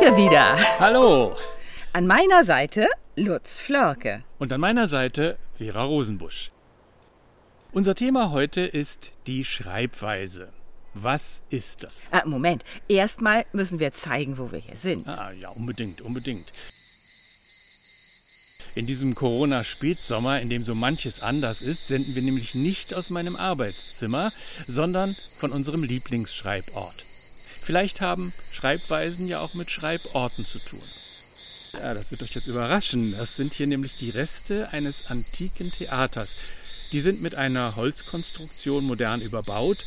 wir wieder. Hallo. An meiner Seite Lutz Flörke. Und an meiner Seite Vera Rosenbusch. Unser Thema heute ist die Schreibweise. Was ist das? Ah, Moment, erstmal müssen wir zeigen, wo wir hier sind. Ah, ja, unbedingt, unbedingt. In diesem Corona-Spätsommer, in dem so manches anders ist, senden wir nämlich nicht aus meinem Arbeitszimmer, sondern von unserem Lieblingsschreibort. Vielleicht haben Schreibweisen ja auch mit Schreiborten zu tun. Ja, das wird euch jetzt überraschen. Das sind hier nämlich die Reste eines antiken Theaters. Die sind mit einer Holzkonstruktion modern überbaut,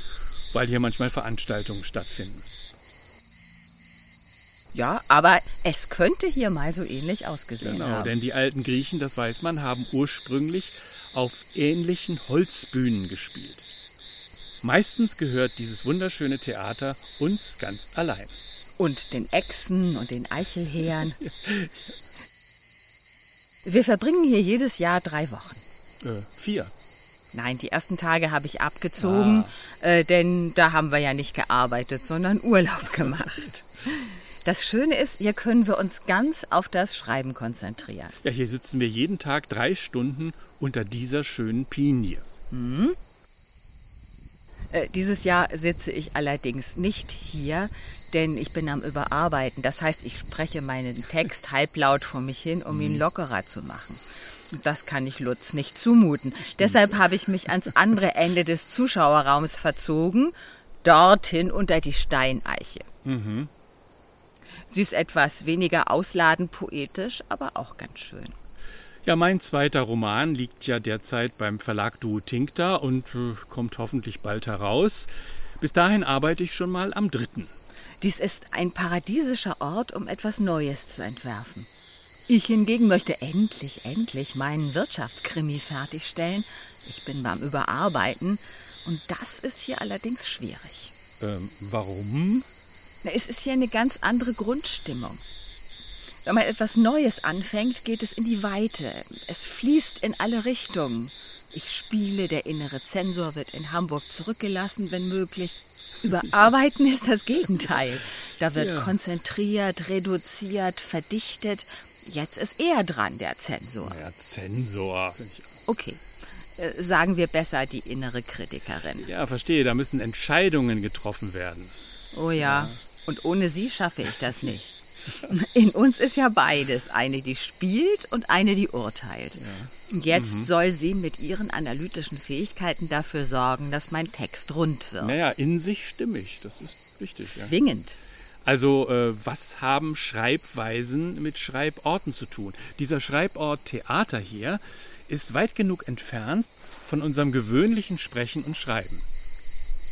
weil hier manchmal Veranstaltungen stattfinden. Ja, aber es könnte hier mal so ähnlich ausgesehen Genau, haben. denn die alten Griechen, das weiß man, haben ursprünglich auf ähnlichen Holzbühnen gespielt. Meistens gehört dieses wunderschöne Theater uns ganz allein. Und den Echsen und den Eichelheeren. Wir verbringen hier jedes Jahr drei Wochen. Äh, vier. Nein, die ersten Tage habe ich abgezogen, äh, denn da haben wir ja nicht gearbeitet, sondern Urlaub gemacht. Das Schöne ist, hier können wir uns ganz auf das Schreiben konzentrieren. Ja, hier sitzen wir jeden Tag drei Stunden unter dieser schönen Pinie. Äh, dieses Jahr sitze ich allerdings nicht hier, denn ich bin am Überarbeiten. Das heißt, ich spreche meinen Text halblaut vor mich hin, um ihn lockerer zu machen. Und Das kann ich Lutz nicht zumuten. Deshalb habe ich mich ans andere Ende des Zuschauerraums verzogen, dorthin unter die Steineiche. Sie ist etwas weniger ausladend poetisch, aber auch ganz schön. Ja, mein zweiter Roman liegt ja derzeit beim Verlag Duo Tincta und äh, kommt hoffentlich bald heraus. Bis dahin arbeite ich schon mal am dritten. Dies ist ein paradiesischer Ort, um etwas Neues zu entwerfen. Ich hingegen möchte endlich, endlich meinen Wirtschaftskrimi fertigstellen. Ich bin beim Überarbeiten und das ist hier allerdings schwierig. Ähm, warum? Na, Es ist hier eine ganz andere Grundstimmung. Wenn man etwas Neues anfängt, geht es in die Weite. Es fließt in alle Richtungen. Ich spiele, der innere Zensor wird in Hamburg zurückgelassen, wenn möglich. Überarbeiten ist das Gegenteil. Da wird Ja. konzentriert, reduziert, verdichtet. Jetzt ist er dran, der Zensor. Ja, Zensor. Okay, äh, sagen wir besser die innere Kritikerin. Ja, verstehe, da müssen Entscheidungen getroffen werden. Oh ja. Und ohne sie schaffe ich das nicht. In uns ist ja beides. Eine, die spielt und eine, die urteilt. Jetzt soll sie mit ihren analytischen Fähigkeiten dafür sorgen, dass mein Text rund wird. Naja, in sich stimmig, das ist richtig. Ja. Zwingend. Also, äh, was haben Schreibweisen mit Schreiborten zu tun? Dieser Schreibort Theater hier ist weit genug entfernt von unserem gewöhnlichen Sprechen und Schreiben.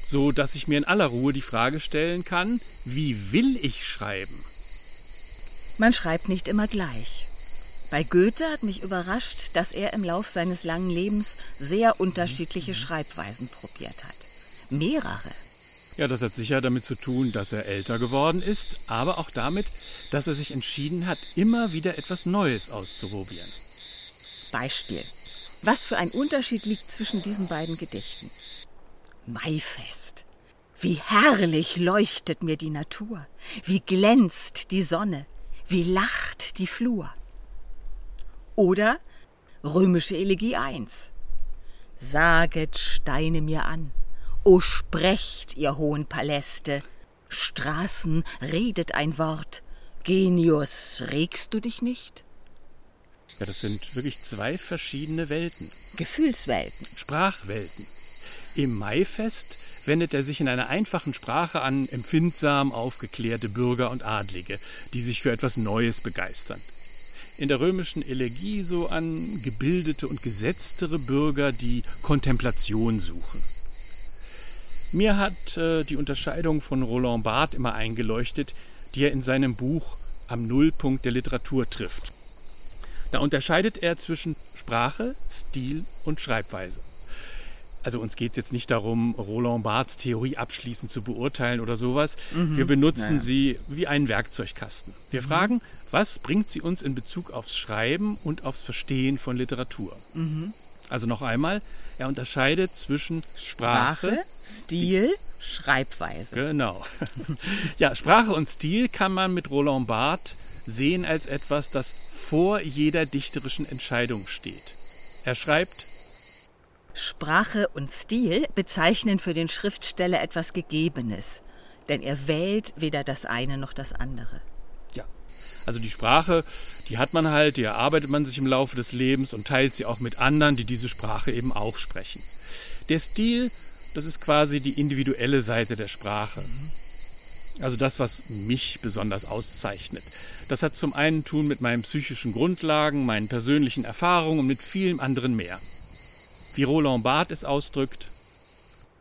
So dass ich mir in aller Ruhe die Frage stellen kann, wie will ich schreiben? Man schreibt nicht immer gleich. Bei Goethe hat mich überrascht, dass er im Lauf seines langen Lebens sehr unterschiedliche Schreibweisen probiert hat. Mehrere. Ja, das hat sicher damit zu tun, dass er älter geworden ist, aber auch damit, dass er sich entschieden hat, immer wieder etwas Neues auszuprobieren. Beispiel. Was für ein Unterschied liegt zwischen diesen beiden Gedichten? Maifest. Wie herrlich leuchtet mir die Natur, wie glänzt die Sonne, wie lacht die Flur. Oder Römische Elegie 1. Saget Steine mir an, o sprecht, ihr hohen Paläste, Straßen, redet ein Wort, Genius, regst du dich nicht? Ja, das sind wirklich zwei verschiedene Welten. Gefühlswelten. Sprachwelten. Im Maifest wendet er sich in einer einfachen Sprache an empfindsam aufgeklärte Bürger und Adlige, die sich für etwas Neues begeistern. In der römischen Elegie so an gebildete und gesetztere Bürger, die Kontemplation suchen. Mir hat äh, die Unterscheidung von Roland Barthes immer eingeleuchtet, die er in seinem Buch Am Nullpunkt der Literatur trifft. Da unterscheidet er zwischen Sprache, Stil und Schreibweise. Also uns geht es jetzt nicht darum, Roland Barths Theorie abschließend zu beurteilen oder sowas. Wir benutzen sie wie einen Werkzeugkasten. Wir fragen, was bringt sie uns in Bezug aufs Schreiben und aufs Verstehen von Literatur? Also noch einmal, er unterscheidet zwischen Sprache, Sprache, Stil Schreibweise. Genau. Ja, Sprache und Stil kann man mit Roland Barthes sehen als etwas, das vor jeder dichterischen Entscheidung steht. Er schreibt, Sprache und Stil bezeichnen für den Schriftsteller etwas Gegebenes, denn er wählt weder das eine noch das andere. ja, also die Sprache, die hat man halt, die erarbeitet man sich im Laufe des Lebens und teilt sie auch mit anderen, die diese Sprache eben auch sprechen. Der Stil, das ist quasi die individuelle Seite der Sprache. Also das, was mich besonders auszeichnet. Das hat zum einen tun mit meinen psychischen Grundlagen, meinen persönlichen Erfahrungen und mit vielem anderen mehr. Wie Roland Barthes es ausdrückt,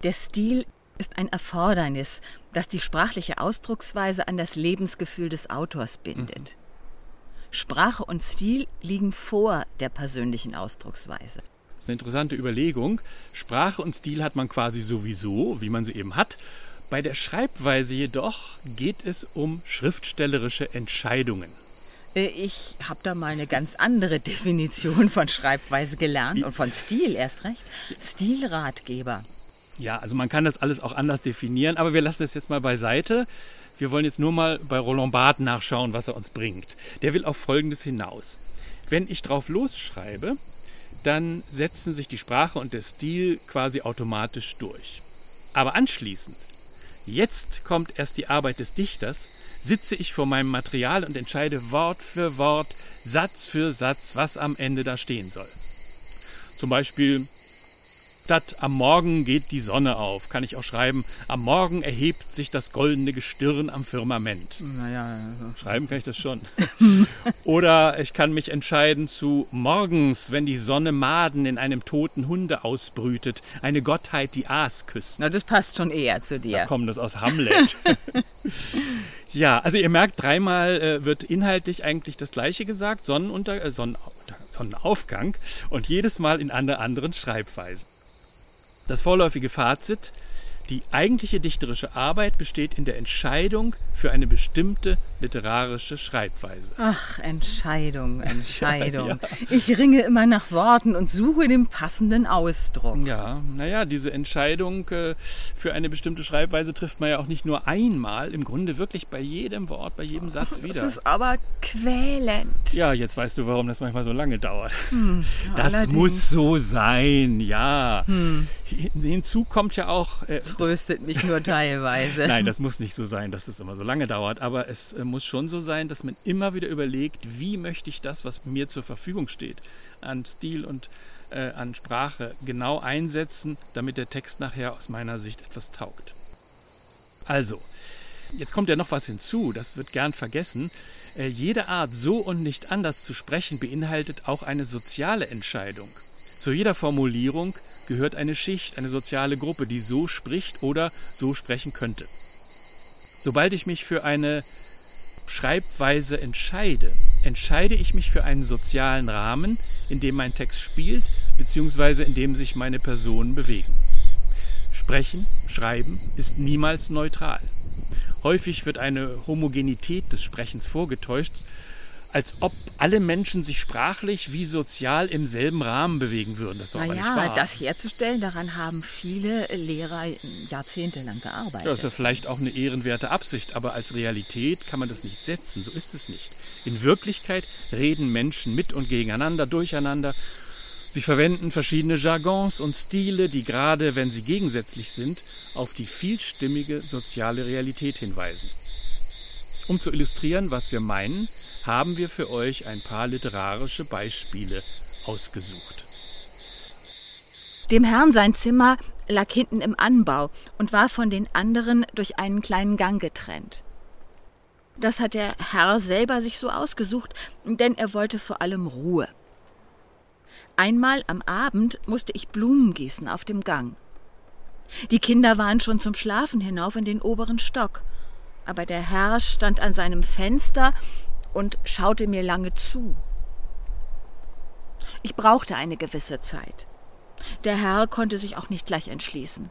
Der Stil ist ein Erfordernis, das die sprachliche Ausdrucksweise an das Lebensgefühl des Autors bindet. Sprache und Stil liegen vor der persönlichen Ausdrucksweise. Das ist eine interessante Überlegung. Sprache und Stil hat man quasi sowieso, wie man sie eben hat. Bei der Schreibweise jedoch geht es um schriftstellerische Entscheidungen. Äh, Ich habe da mal eine ganz andere Definition von Schreibweise gelernt und von Stil erst recht. Stilratgeber. Ja, also man kann das alles auch anders definieren, aber wir lassen das jetzt mal beiseite. Wir wollen jetzt nur mal bei Roland Barthes nachschauen, was er uns bringt. Der will auf Folgendes hinaus. Wenn ich drauf losschreibe, dann setzen sich die Sprache und der Stil quasi automatisch durch. Aber anschließend, jetzt kommt erst die Arbeit des Dichters, sitze ich vor meinem Material und entscheide Wort für Wort, Satz für Satz, was am Ende da stehen soll. Zum Beispiel, statt am Morgen geht die Sonne auf, kann ich auch schreiben, am Morgen erhebt sich das goldene Gestirn am Firmament. Naja, Schreiben kann ich das schon. Oder ich kann mich entscheiden zu morgens, wenn die Sonne Maden in einem toten Hunde ausbrütet, eine Gottheit, die Aas küsst. na, das passt schon eher zu Da dir. kommt das aus Hamlet. ja, also ihr merkt, dreimal äh, wird inhaltlich eigentlich das Gleiche gesagt, Sonnenunter äh, Sonnenunter Sonnenaufgang und jedes Mal in einer anderen Schreibweise. Das vorläufige Fazit, die eigentliche dichterische Arbeit besteht in der Entscheidung für eine bestimmte literarische Schreibweise. Ach, Entscheidung, Entscheidung. Ja, Ich ringe immer nach Worten und suche den passenden Ausdruck. Ja, naja, diese Entscheidung äh, für eine bestimmte Schreibweise trifft man ja auch nicht nur einmal, im Grunde wirklich bei jedem Wort, bei jedem Satz Das wieder. ist aber quälend. Ja, jetzt weißt du, warum das manchmal so lange dauert. das Hm, allerdings. Hm. muss so sein, ja. Hin- Hinzu kommt ja auch. Äh, Tröstet mich nur teilweise. nein, das muss nicht so sein, dass es immer so lange dauert, aber es äh, muss schon so sein, dass man immer wieder überlegt, wie möchte ich das, was mir zur Verfügung steht, an Stil und äh, an Sprache genau einsetzen, damit der Text nachher aus meiner Sicht etwas taugt. Also, Jetzt kommt ja noch was hinzu, das wird gern vergessen. Äh, jede Art, so und nicht anders zu sprechen, beinhaltet auch eine soziale Entscheidung. Zu jeder Formulierung gehört eine Schicht, eine soziale Gruppe, die so spricht oder so sprechen könnte. Sobald ich mich für eine Schreibweise entscheide, entscheide ich mich für einen sozialen Rahmen, in dem mein Text spielt, beziehungsweise in dem sich meine Personen bewegen. Sprechen, Schreiben ist niemals neutral. Häufig wird eine Homogenität des Sprechens vorgetäuscht, als ob alle Menschen sich sprachlich wie sozial im selben Rahmen bewegen würden. Das ist doch aber nicht Naja, wahr. das herzustellen, daran haben viele Lehrer jahrzehntelang gearbeitet. Das ist ja vielleicht auch eine ehrenwerte Absicht, aber als Realität kann man das nicht setzen. So ist es nicht. In Wirklichkeit reden Menschen mit und gegeneinander, durcheinander. Sie verwenden verschiedene Jargons und Stile, die gerade, wenn sie gegensätzlich sind, auf die vielstimmige soziale Realität hinweisen. Um zu illustrieren, was wir meinen, haben wir für euch ein paar literarische Beispiele ausgesucht. Dem Herrn sein Zimmer lag hinten im Anbau und war von den anderen durch einen kleinen Gang getrennt. Das hat der Herr selber sich so ausgesucht, denn er wollte vor allem Ruhe. Einmal am Abend musste ich Blumen gießen auf dem Gang. Die Kinder waren schon zum Schlafen hinauf in den oberen Stock, aber der Herr stand an seinem Fenster und schaute mir lange zu. Ich brauchte eine gewisse Zeit. Der Herr konnte sich auch nicht gleich entschließen.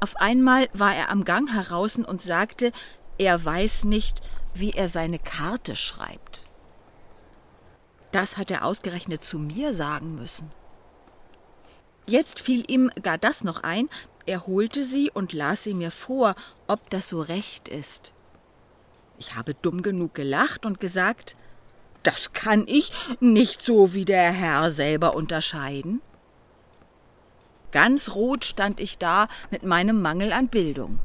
Auf einmal war er am Gang heraus und sagte, er weiß nicht, wie er seine Karte schreibt. Das hat er ausgerechnet zu mir sagen müssen. Jetzt fiel ihm gar das noch ein, Er holte sie und las sie mir vor, ob das so recht ist. Ich habe dumm genug gelacht und gesagt, das kann ich nicht so wie der Herr selber unterscheiden. Ganz rot stand ich da mit meinem Mangel an Bildung.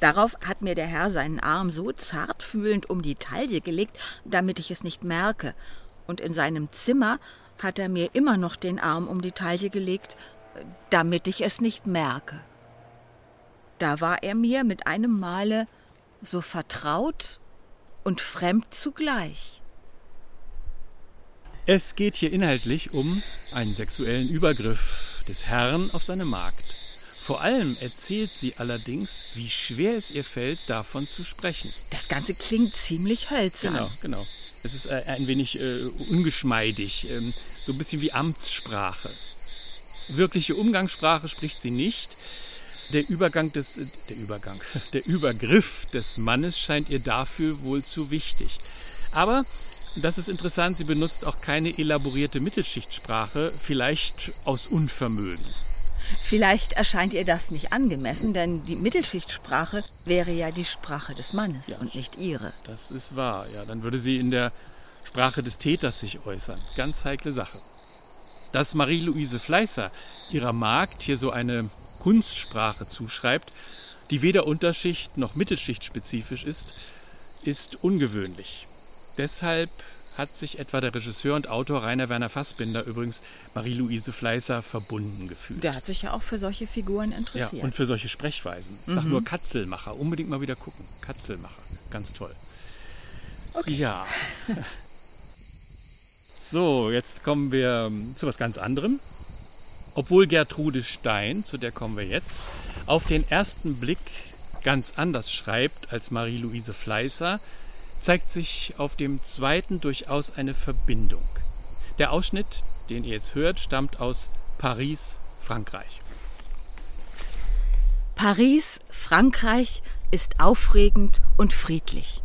Darauf hat mir der Herr seinen Arm so zartfühlend um die Taille gelegt, damit ich es nicht merke, und in seinem Zimmer hat er mir immer noch den Arm um die Taille gelegt, damit ich es nicht merke. Da war er mir mit einem Male so vertraut und fremd zugleich. Es geht hier inhaltlich um einen sexuellen Übergriff des Herrn auf seine Magd. Vor allem erzählt sie allerdings, wie schwer es ihr fällt, davon zu sprechen. Das Ganze klingt ziemlich hölzern. Genau, genau. Es ist äh, ein wenig äh, ungeschmeidig, ähm, so ein bisschen wie Amtssprache. Wirkliche Umgangssprache spricht sie nicht. Der Übergang des, äh, der Übergang, der Übergriff des Mannes scheint ihr dafür wohl zu wichtig. Aber das ist interessant, sie benutzt auch keine elaborierte Mittelschichtsprache, vielleicht aus Unvermögen. Vielleicht erscheint ihr das nicht angemessen, denn die Mittelschichtsprache wäre ja die Sprache des Mannes ja, und nicht ihre. Das ist wahr, ja. Dann würde sie in der Sprache des Täters sich äußern. Ganz heikle Sache. Dass Marie-Louise Fleißer ihrer Magd hier so eine Kunstsprache zuschreibt, die weder Unterschicht noch Mittelschicht-spezifisch ist, ist ungewöhnlich. Deshalb hat sich etwa der Regisseur und Autor Rainer Werner Fassbinder übrigens Marie-Louise Fleißer verbunden gefühlt. Der hat sich ja auch für solche Figuren interessiert. Ja, und für solche Sprechweisen. Ich sag mhm. nur Katzelmacher, unbedingt mal wieder gucken. Katzelmacher, ganz toll. Okay. Ja. so, jetzt kommen wir zu was ganz anderem. Obwohl Gertrude Stein, zu der kommen wir jetzt, auf den ersten Blick ganz anders schreibt als Marie-Louise Fleißer, zeigt sich auf dem zweiten durchaus eine Verbindung. Der Ausschnitt, den ihr jetzt hört, stammt aus Paris, Frankreich. Paris, Frankreich ist aufregend und friedlich.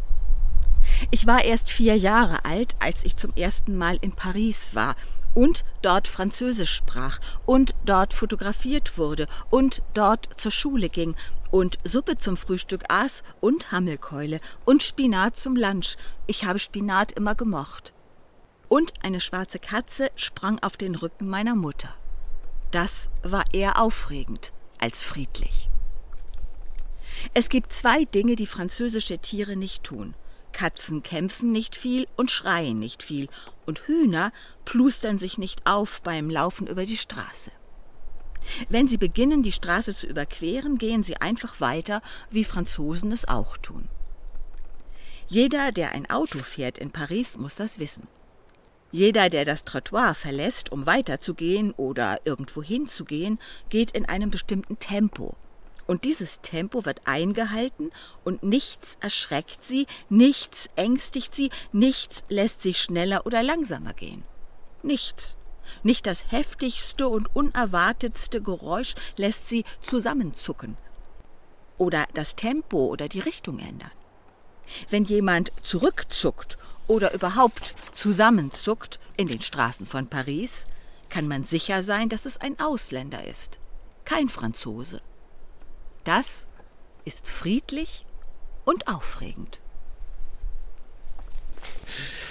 Ich war erst vier Jahre alt, als ich zum ersten Mal in Paris war und dort Französisch sprach und dort fotografiert wurde und dort zur Schule ging und Suppe zum Frühstück aß und Hammelkeule und Spinat zum Lunch. Ich habe Spinat immer gemocht. Und eine schwarze Katze sprang auf den Rücken meiner Mutter. Das war eher aufregend als friedlich. Es gibt zwei Dinge, die französische Tiere nicht tun. Katzen kämpfen nicht viel und schreien nicht viel, und Hühner plustern sich nicht auf beim Laufen über die Straße. Wenn sie beginnen, die Straße zu überqueren, gehen sie einfach weiter, wie Franzosen es auch tun. Jeder, der ein Auto fährt in Paris, muss das wissen. Jeder, der das Trottoir verlässt, um weiterzugehen oder irgendwo hinzugehen, geht in einem bestimmten Tempo. Und dieses Tempo wird eingehalten und nichts erschreckt sie, nichts ängstigt sie, nichts lässt sie schneller oder langsamer gehen. Nichts. Nicht das heftigste und unerwartetste Geräusch lässt sie zusammenzucken oder das Tempo oder die Richtung ändern. Wenn jemand zurückzuckt oder überhaupt zusammenzuckt in den Straßen von Paris, kann man sicher sein, dass es ein Ausländer ist, kein Franzose. Das ist friedlich und aufregend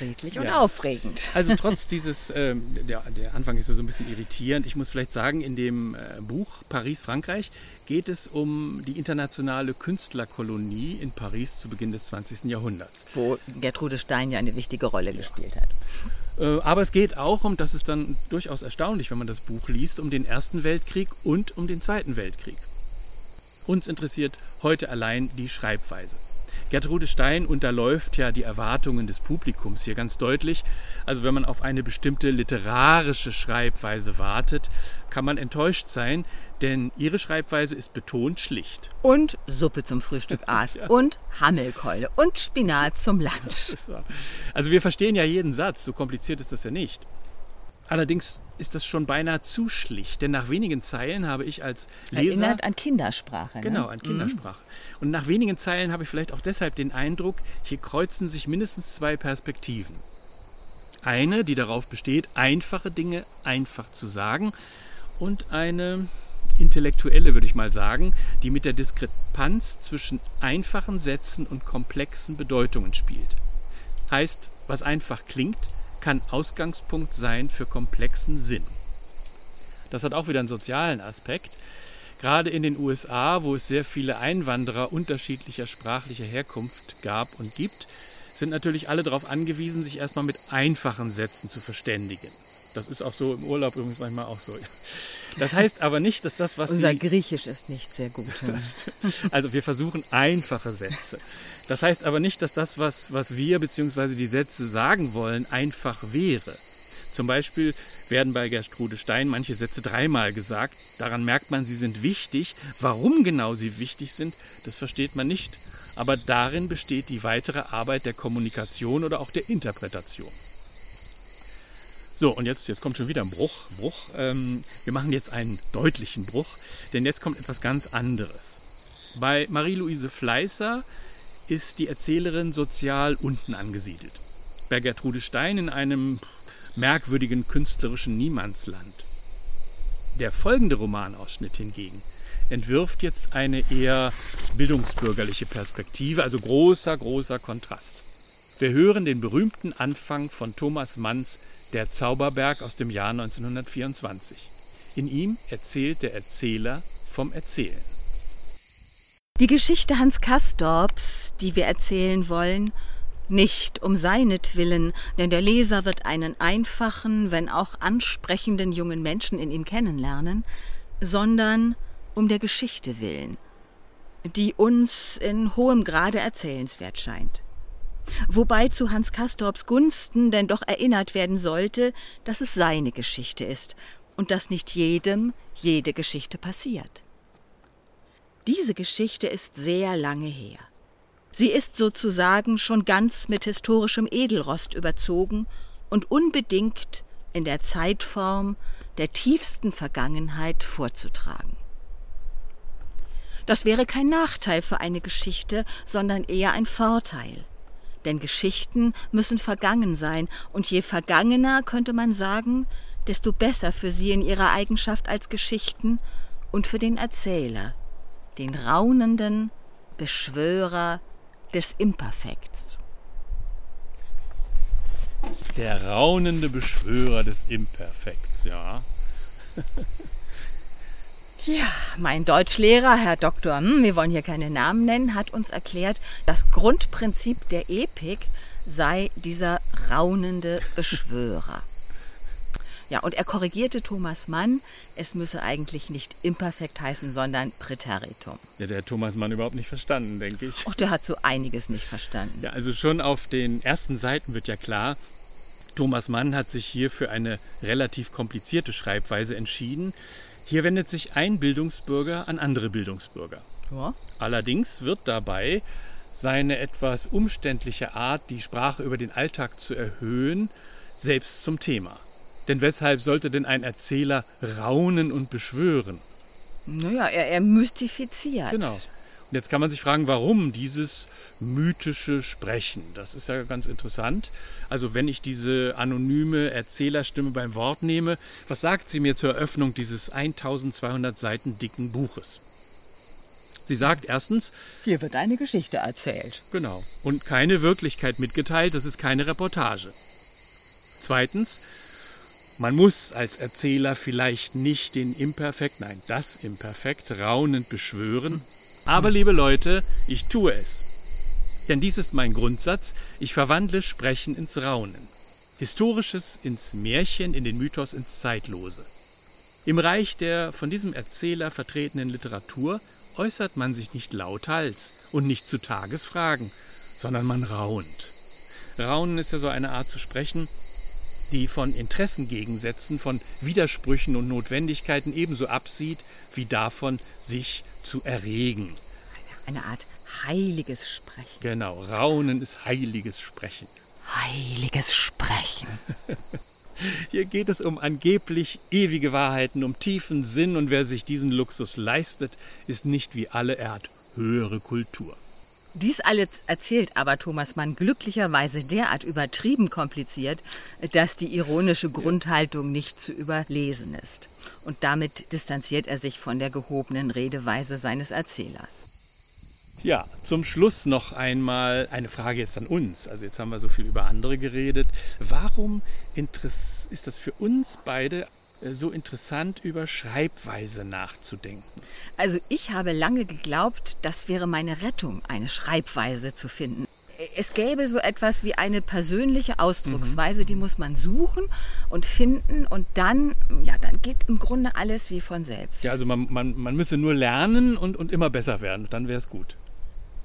friedlich und ja. aufregend. Also trotz dieses, äh, der, der, Anfang ist ja so ein bisschen irritierend. Ich muss vielleicht sagen, in dem äh, Buch Paris, Frankreich geht es um die internationale Künstlerkolonie in Paris zu Beginn des 20. Jahrhunderts. Wo Gertrude Stein ja eine wichtige Rolle ja. gespielt hat. Äh, aber es geht auch um, das ist dann durchaus erstaunlich, wenn man das Buch liest, um den Ersten Weltkrieg und um den Zweiten Weltkrieg. Uns interessiert heute allein die Schreibweise. Gertrude Stein unterläuft ja die Erwartungen des Publikums hier ganz deutlich. Also wenn man auf eine bestimmte literarische Schreibweise wartet, kann man enttäuscht sein, denn ihre Schreibweise ist betont schlicht. Und Suppe zum Frühstück aß ja. und Hammelkeule und Spinat zum Lunch. Also wir verstehen ja jeden Satz, so kompliziert ist das ja nicht. Allerdings ist das schon beinahe zu schlicht, denn nach wenigen Zeilen habe ich als Leser... Erinnert an Kindersprache. Ne? Genau, an Kindersprache. Mhm. Und nach wenigen Zeilen habe ich vielleicht auch deshalb den Eindruck, hier kreuzen sich mindestens zwei Perspektiven. Eine, die darauf besteht, einfache Dinge einfach zu sagen und eine Intellektuelle, würde ich mal sagen, die mit der Diskrepanz zwischen einfachen Sätzen und komplexen Bedeutungen spielt. Heißt, was einfach klingt, kann Ausgangspunkt sein für komplexen Sinn. Das hat auch wieder einen sozialen Aspekt. Gerade in den USA, wo es sehr viele Einwanderer unterschiedlicher sprachlicher Herkunft gab und gibt, sind natürlich alle darauf angewiesen, sich erstmal mit einfachen Sätzen zu verständigen. Das ist auch so im Urlaub übrigens manchmal auch so. Das heißt aber nicht, dass das, was Unser Sie, Griechisch ist nicht sehr gut. also wir versuchen einfache Sätze. Das heißt aber nicht, dass das, was, was wir bzw. die Sätze sagen wollen, einfach wäre. Zum Beispiel werden bei Gertrude Stein manche Sätze dreimal gesagt. Daran merkt man, sie sind wichtig. Warum genau sie wichtig sind, das versteht man nicht. Aber darin besteht die weitere Arbeit der Kommunikation oder auch der Interpretation. So, und jetzt, jetzt kommt schon wieder ein Bruch. Bruch. Ähm, wir machen jetzt einen deutlichen Bruch, denn jetzt kommt etwas ganz anderes. Bei Marie-Louise Fleißer ist die Erzählerin sozial unten angesiedelt. Bei Gertrude Stein in einem merkwürdigen künstlerischen Niemandsland. Der folgende Romanausschnitt hingegen entwirft jetzt eine eher bildungsbürgerliche Perspektive, also großer, großer Kontrast. Wir hören den berühmten Anfang von Thomas Manns Der Zauberberg aus dem Jahr 1924. In ihm erzählt der Erzähler vom Erzählen. Die Geschichte Hans Kastorps, die wir erzählen wollen, nicht um seinetwillen, denn der Leser wird einen einfachen, wenn auch ansprechenden jungen Menschen in ihm kennenlernen, sondern um der Geschichte willen, die uns in hohem Grade erzählenswert scheint. Wobei zu Hans Kastorps Gunsten denn doch erinnert werden sollte, dass es seine Geschichte ist und dass nicht jedem jede Geschichte passiert. Diese Geschichte ist sehr lange her. Sie ist sozusagen schon ganz mit historischem Edelrost überzogen und unbedingt in der Zeitform der tiefsten Vergangenheit vorzutragen. Das wäre kein Nachteil für eine Geschichte, sondern eher ein Vorteil. Denn Geschichten müssen vergangen sein, und je vergangener, könnte man sagen, desto besser für sie in ihrer Eigenschaft als Geschichten und für den Erzähler, den raunenden Beschwörer des Imperfekts. Der raunende Beschwörer des Imperfekts, ja. Ja, mein Deutschlehrer, Herr Doktor, hm, wir wollen hier keine Namen nennen, hat uns erklärt, das Grundprinzip der Epik sei dieser raunende Beschwörer. Ja, und er korrigierte Thomas Mann, es müsse eigentlich nicht imperfekt heißen, sondern Präteritum. Ja, der hat Thomas Mann überhaupt nicht verstanden, denke ich. Och, der hat so einiges nicht verstanden. Ja, also schon auf den ersten Seiten wird ja klar, Thomas Mann hat sich hier für eine relativ komplizierte Schreibweise entschieden. Hier wendet sich ein Bildungsbürger an andere Bildungsbürger. Ja. Allerdings wird dabei seine etwas umständliche Art, die Sprache über den Alltag zu erhöhen, selbst zum Thema. Denn weshalb sollte denn ein Erzähler raunen und beschwören? Naja, er, er mystifiziert. Genau. Und jetzt kann man sich fragen, warum dieses mythische Sprechen? Das ist ja ganz interessant. Also wenn ich diese anonyme Erzählerstimme beim Wort nehme, was sagt sie mir zur Eröffnung dieses 1200 Seiten dicken Buches? Sie sagt erstens, Hier wird eine Geschichte erzählt. genau, und keine Wirklichkeit mitgeteilt, das ist keine Reportage. Zweitens, man muss als Erzähler vielleicht nicht den Imperfekt, nein, das Imperfekt raunend beschwören, aber liebe Leute, ich tue es. Denn dies ist mein Grundsatz, ich verwandle Sprechen ins Raunen. Historisches ins Märchen, in den Mythos ins Zeitlose. Im Reich der von diesem Erzähler vertretenen Literatur äußert man sich nicht lauthals und nicht zu Tagesfragen, sondern man raunt. Raunen ist ja so eine Art zu sprechen, die von Interessengegensätzen, von Widersprüchen und Notwendigkeiten ebenso absieht, wie davon, sich zu erregen. Eine Art heiliges Sprechen. Genau, Raunen ist heiliges Sprechen. Heiliges Sprechen. Hier geht es um angeblich ewige Wahrheiten, um tiefen Sinn und wer sich diesen Luxus leistet, ist nicht wie alle, er hat höhere Kultur. Dies alles erzählt aber Thomas Mann glücklicherweise derart übertrieben kompliziert, dass die ironische Grundhaltung nicht zu überlesen ist. Und damit distanziert er sich von der gehobenen Redeweise seines Erzählers. Ja, zum Schluss noch einmal eine Frage jetzt an uns. Also jetzt haben wir so viel über andere geredet. Warum ist das für uns beide äh, so interessant, über Schreibweise nachzudenken? Also ich habe lange geglaubt, das wäre meine Rettung, eine Schreibweise zu finden. Es gäbe so etwas wie eine persönliche Ausdrucksweise, mhm. die muss man suchen und finden und dann, ja, dann geht im Grunde alles wie von selbst. Ja, also man, man, man müsse nur lernen und, und immer besser werden, dann wäre es gut.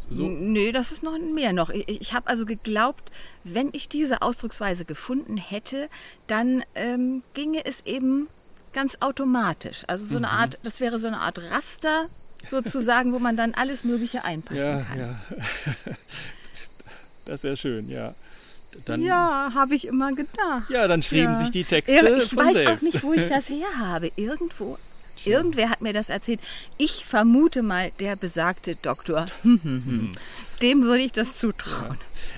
So? Nee, das ist noch mehr noch. Ich, ich habe also geglaubt, wenn ich diese Ausdrucksweise gefunden hätte, dann ähm, ginge es eben ganz automatisch. Also so eine mhm. Art, das wäre so eine Art Raster sozusagen, wo man dann alles Mögliche einpassen ja, kann. Ja. Das wäre schön, ja. Dann, ja, habe ich immer gedacht. Ja, dann schrieben ja. sich die Texte. Ich weiß selbst. auch nicht, wo ich das her habe. Irgendwo Irgendwer hat mir das erzählt. Ich vermute mal, der besagte Doktor. Dem würde ich das zutrauen.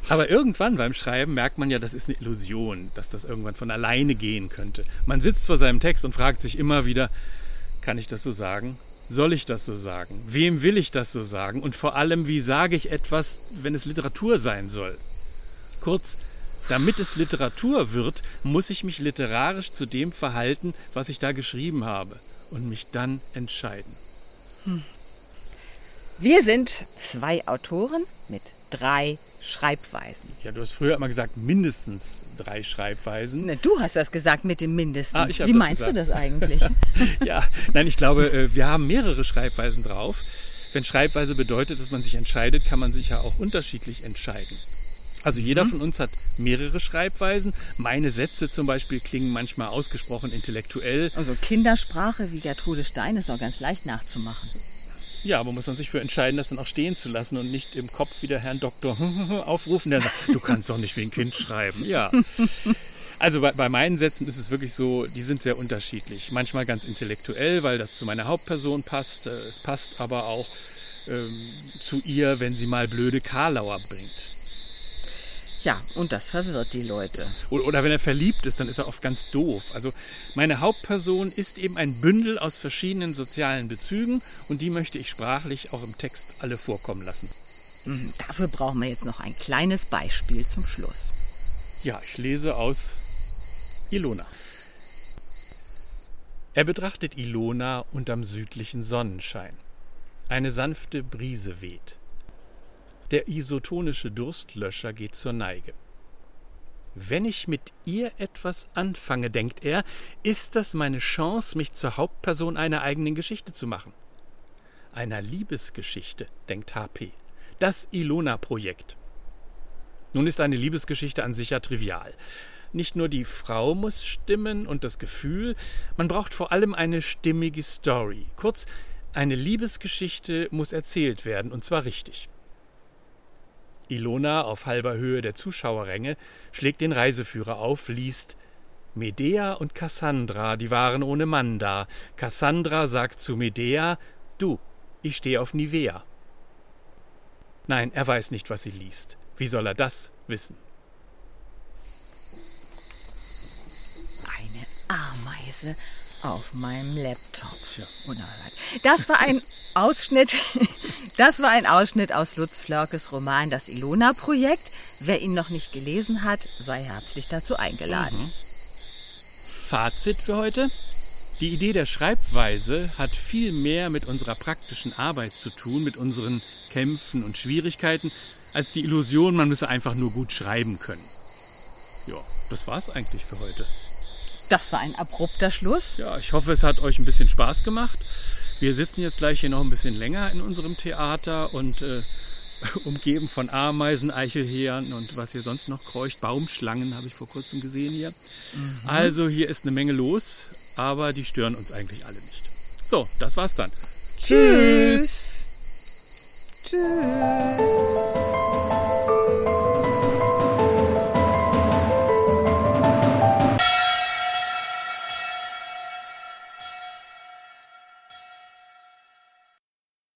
Aber irgendwann beim Schreiben merkt man ja, das ist eine Illusion, dass das irgendwann von alleine gehen könnte. Man sitzt vor seinem Text und fragt sich immer wieder, kann ich das so sagen? Soll ich das so sagen? Wem will ich das so sagen? Und vor allem, wie sage ich etwas, wenn es Literatur sein soll? Kurz, damit es Literatur wird, muss ich mich literarisch zu dem verhalten, was ich da geschrieben habe und mich dann entscheiden. Hm. Wir sind zwei Autoren mit drei Schreibweisen. Ja, du hast früher immer gesagt, mindestens drei Schreibweisen. Ne, du hast das gesagt mit dem mindestens. Ah, Wie meinst gesagt. du das eigentlich? ja, nein, ich glaube, äh, wir haben mehrere Schreibweisen drauf. Wenn Schreibweise bedeutet, dass man sich entscheidet, kann man sich ja auch unterschiedlich entscheiden. Also jeder mhm. von uns hat mehrere Schreibweisen. Meine Sätze zum Beispiel klingen manchmal ausgesprochen intellektuell. Also Kindersprache wie Gertrude Stein ist auch ganz leicht nachzumachen. Ja, aber muss man sich für entscheiden, das dann auch stehen zu lassen und nicht im Kopf wieder Herrn Doktor aufrufen, der sagt, du kannst doch nicht wie ein Kind schreiben. Ja. Also bei, bei, meinen Sätzen ist es wirklich so, die sind sehr unterschiedlich. Manchmal ganz intellektuell, weil das zu meiner Hauptperson passt. Äh, es passt aber auch ähm, zu ihr, wenn sie mal blöde Karlauer bringt. Ja, und das verwirrt die Leute. Oder, wenn er verliebt ist, dann ist er oft ganz doof. Also meine Hauptperson ist eben ein Bündel aus verschiedenen sozialen Bezügen und die möchte ich sprachlich auch im Text alle vorkommen lassen. Mhm, dafür brauchen wir jetzt noch ein kleines Beispiel zum Schluss. Ja, ich lese aus Ilona. Er betrachtet Ilona unterm südlichen Sonnenschein. Eine sanfte Brise weht. Der isotonische Durstlöscher geht zur Neige. Wenn ich mit ihr etwas anfange, denkt er, ist das meine Chance, mich zur Hauptperson einer eigenen Geschichte zu machen. Einer Liebesgeschichte, denkt HP. Das Ilona-Projekt. Nun ist eine Liebesgeschichte an sich ja trivial. Nicht nur die Frau muss stimmen und das Gefühl, man braucht vor allem eine stimmige Story. Kurz, eine Liebesgeschichte muss erzählt werden, und zwar richtig. Ilona auf halber Höhe der Zuschauerränge schlägt den Reiseführer auf, liest Medea und Cassandra, die waren ohne Mann da. Cassandra sagt zu Medea, du, ich stehe auf Nivea. Nein, er weiß nicht, was sie liest. Wie soll er das wissen? Eine Ameise auf meinem Laptop. Ja. Das war ein Ausschnitt, das war ein Ausschnitt aus Lutz Flörkes Roman Das Ilona-Projekt. Wer ihn noch nicht gelesen hat, sei herzlich dazu eingeladen. Mhm. Fazit für heute. Die Idee der Schreibweise hat viel mehr mit unserer praktischen Arbeit zu tun, mit unseren Kämpfen und Schwierigkeiten, als die Illusion, man müsse einfach nur gut schreiben können. Ja, das war's eigentlich für heute. Das war ein abrupter Schluss. Ja, ich hoffe, es hat euch ein bisschen Spaß gemacht. Wir sitzen jetzt gleich hier noch ein bisschen länger in unserem Theater und äh, umgeben von Ameisen, Eichelhähern und was hier sonst noch kreucht. Baumschlangen habe ich vor kurzem gesehen hier. Mhm. Also hier ist eine Menge los, aber die stören uns eigentlich alle nicht. So, das war's dann. Tschüss. Tschüss.